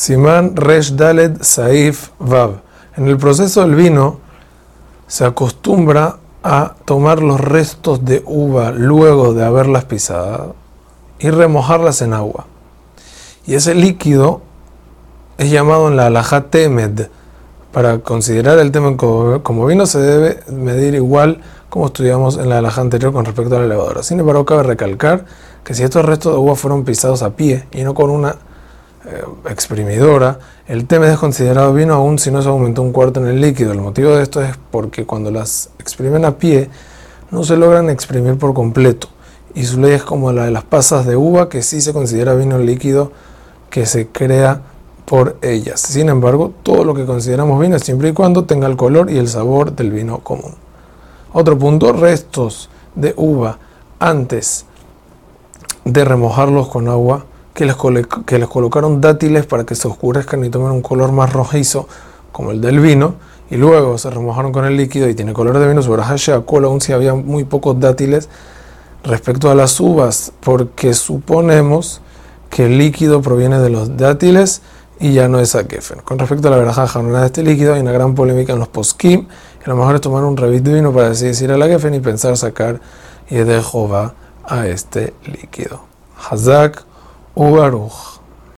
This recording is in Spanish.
Simán Resh Dalet Saif Vav. En el proceso del vino se acostumbra a tomar los restos de uva luego de haberlas pisado y remojarlas en agua. Y ese líquido es llamado en la alajá temed. Para considerar el tema como vino se debe medir igual como estudiamos en la alajá anterior con respecto a la levadura. Sin embargo, cabe recalcar que si estos restos de uva fueron pisados a pie y no con una eh, exprimidora, el temed es considerado vino aún si no se aumentó un cuarto en el líquido. El motivo de esto es porque cuando las exprimen a pie no se logran exprimir por completo y su ley es como la de las pasas de uva que sí se considera vino líquido que se crea por ellas. Sin embargo, todo lo que consideramos vino siempre y cuando tenga el color y el sabor del vino común. Otro punto, restos de uva antes de remojarlos con agua, que les, que colocaron dátiles para que se oscurezcan y tomen un color más rojizo como el del vino, y luego se remojaron con el líquido y tiene color de vino, sobre cola aún si había muy pocos dátiles respecto a las uvas, porque suponemos que el líquido proviene de los dátiles y ya no es akefen. Con respecto a la veraja de este líquido, hay una gran polémica en los poskim, y a lo mejor es tomar un revit de vino para así decir al akefen y pensar sacar y de Jehová a este líquido. Hazak Ubaruch.